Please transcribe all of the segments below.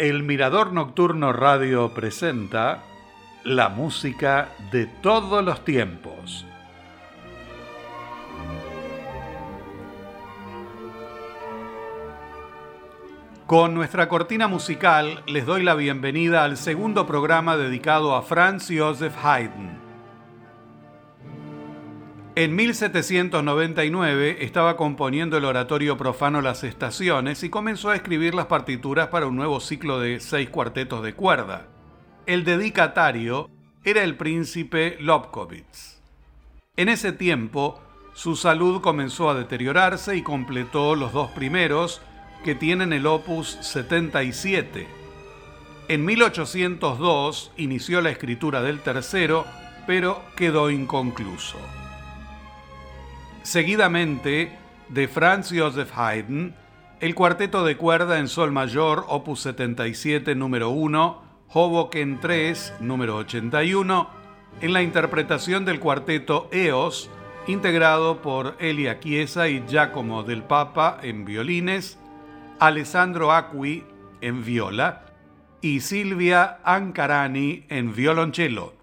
El Mirador Nocturno Radio presenta la música de todos los tiempos. Con nuestra cortina musical les doy la bienvenida al segundo programa dedicado a Franz Joseph Haydn. En 1799 estaba componiendo el oratorio profano Las Estaciones y comenzó a escribir las partituras para un nuevo ciclo de seis cuartetos de cuerda. El dedicatario era el príncipe Lobkowitz. En ese tiempo, su salud comenzó a deteriorarse y completó los dos primeros, que tienen el opus 77. En 1802 inició la escritura del tercero, pero quedó inconcluso. Seguidamente, de Franz Joseph Haydn, el cuarteto de cuerda en sol mayor, opus 77, número 1, Hoboken 3, número 81, en la interpretación del cuarteto EOS, integrado por Elia Chiesa y Giacomo del Papa en violines, Alessandro Acqui en viola y Silvia Ancarani en violonchelo.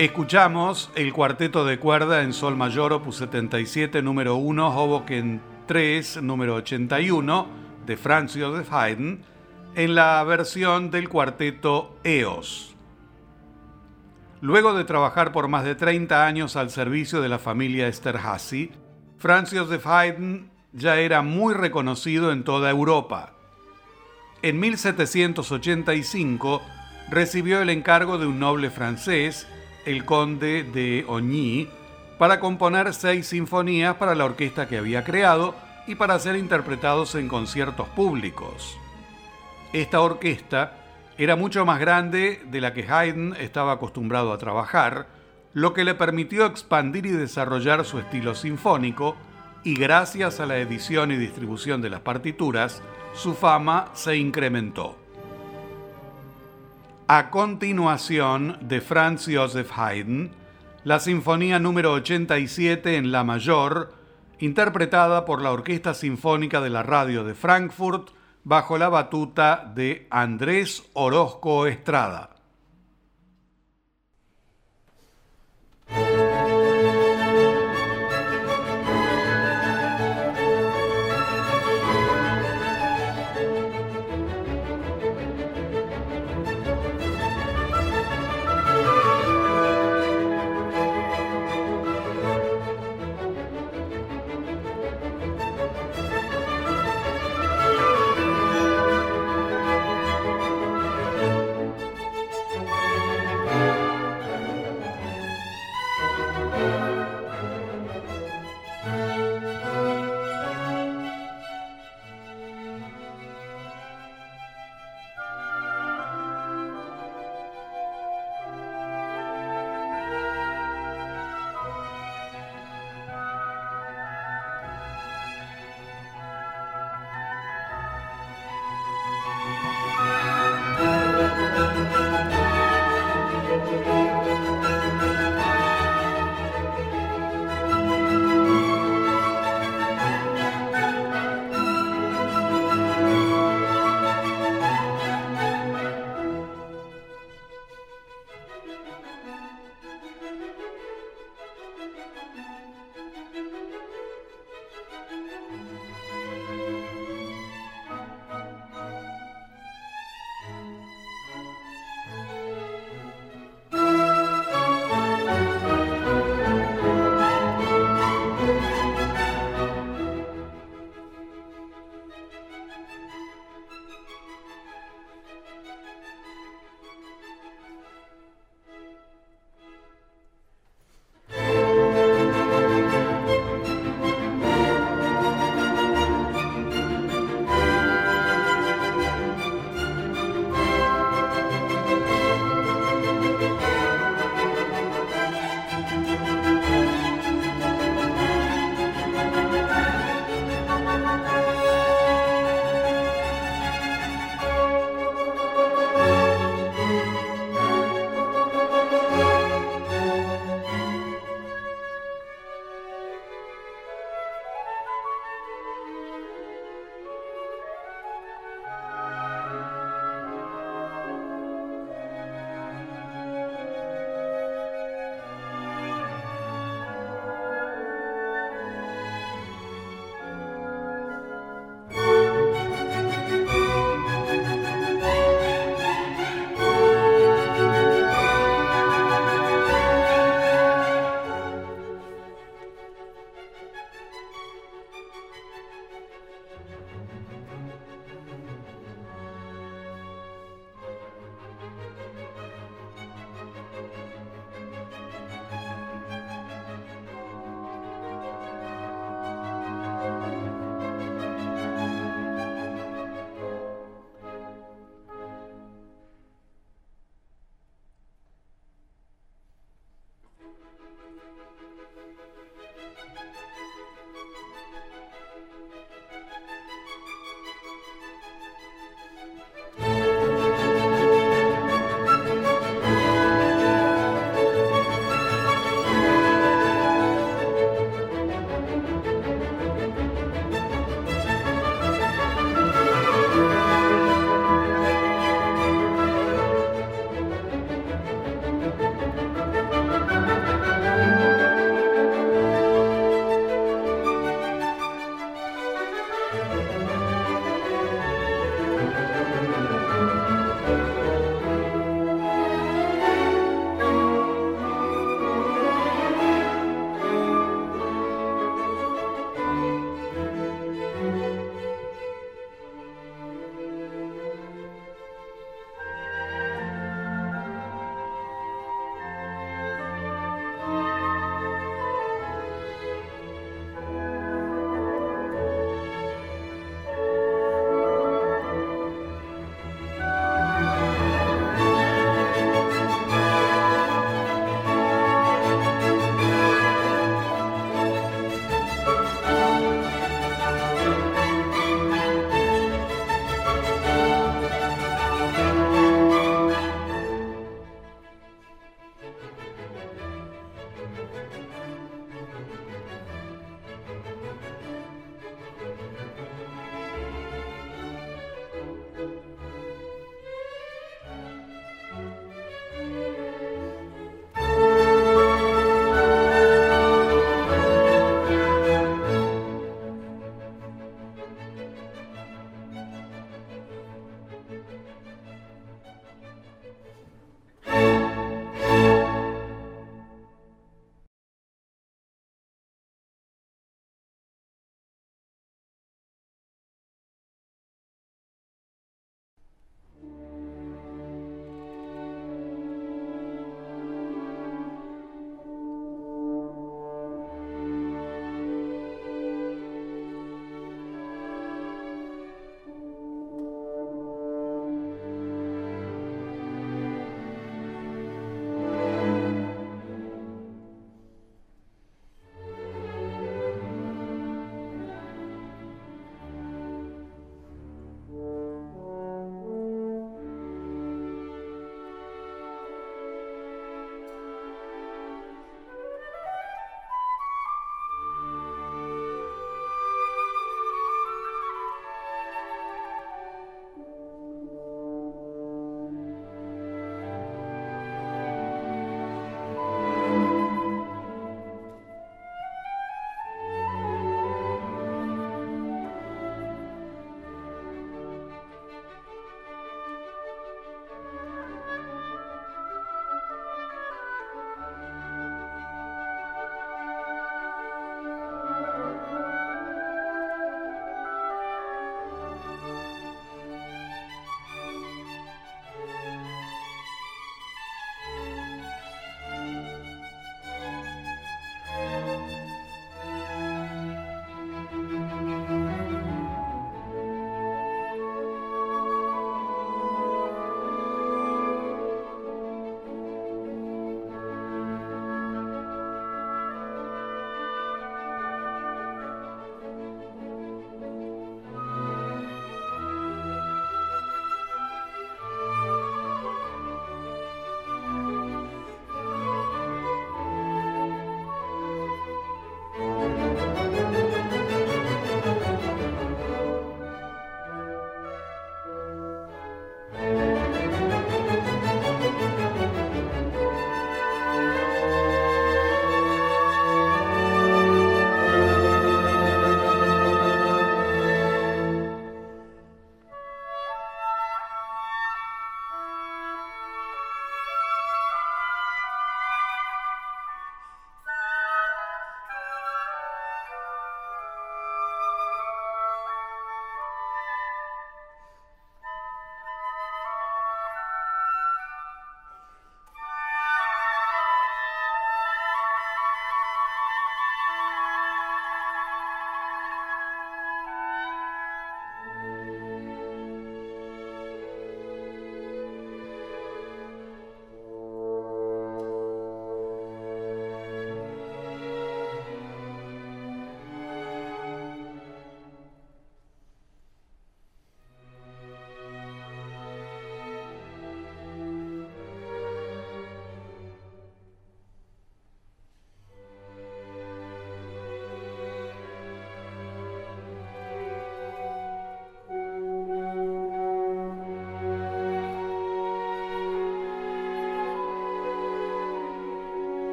Escuchamos el cuarteto de cuerda en Sol Mayor, opus 77, número 1, Hoboken 3, número 81, de Franz Joseph Haydn, en la versión del cuarteto EOS. Luego de trabajar por más de 30 años al servicio de la familia Esterhazy, Franz Joseph Haydn ya era muy reconocido en toda Europa. En 1785 recibió el encargo de un noble francés, el conde de Ogny, para componer seis sinfonías para la orquesta que había creado y para ser interpretados en conciertos públicos. Esta orquesta era mucho más grande de la que Haydn estaba acostumbrado a trabajar, lo que le permitió expandir y desarrollar su estilo sinfónico, y gracias a la edición y distribución de las partituras, su fama se incrementó. A continuación de Franz Joseph Haydn, la Sinfonía número 87 en La Mayor, interpretada por la Orquesta Sinfónica de la Radio de Frankfurt, bajo la batuta de Andrés Orozco Estrada.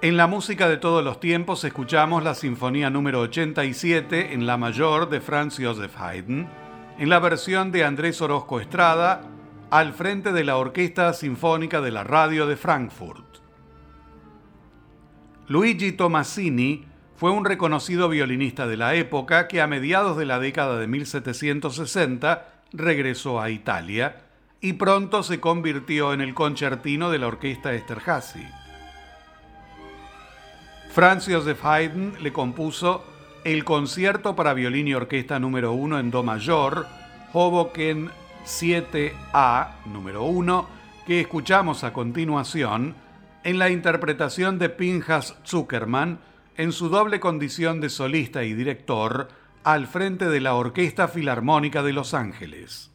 En la música de todos los tiempos escuchamos la Sinfonía número 87 en La Mayor de Franz Joseph Haydn, en la versión de Andrés Orozco Estrada, al frente de la Orquesta Sinfónica de la Radio de Frankfurt. Luigi Tomasini fue un reconocido violinista de la época que a mediados de la década de 1760 regresó a Italia y pronto se convirtió en el concertino de la orquesta Esterházy. Franz Joseph Haydn le compuso el concierto para violín y orquesta número 1 en Do mayor, Hoboken 7A número 1, que escuchamos a continuación en la interpretación de Pinjas Zuckerman en su doble condición de solista y director al frente de la Orquesta Filarmónica de Los Ángeles.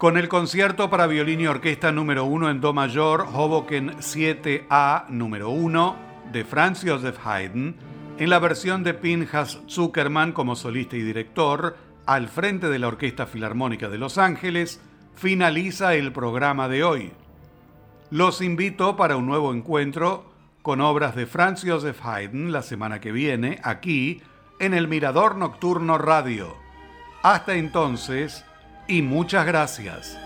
Con el concierto para violín y orquesta número 1 en Do mayor, Hoboken 7A número 1 de Franz Joseph Haydn, en la versión de Pinhas Zuckerman como solista y director, al frente de la Orquesta Filarmónica de Los Ángeles, finaliza el programa de hoy. Los invito para un nuevo encuentro con obras de Franz Joseph Haydn la semana que viene, aquí, en el Mirador Nocturno Radio. Hasta entonces, y muchas gracias.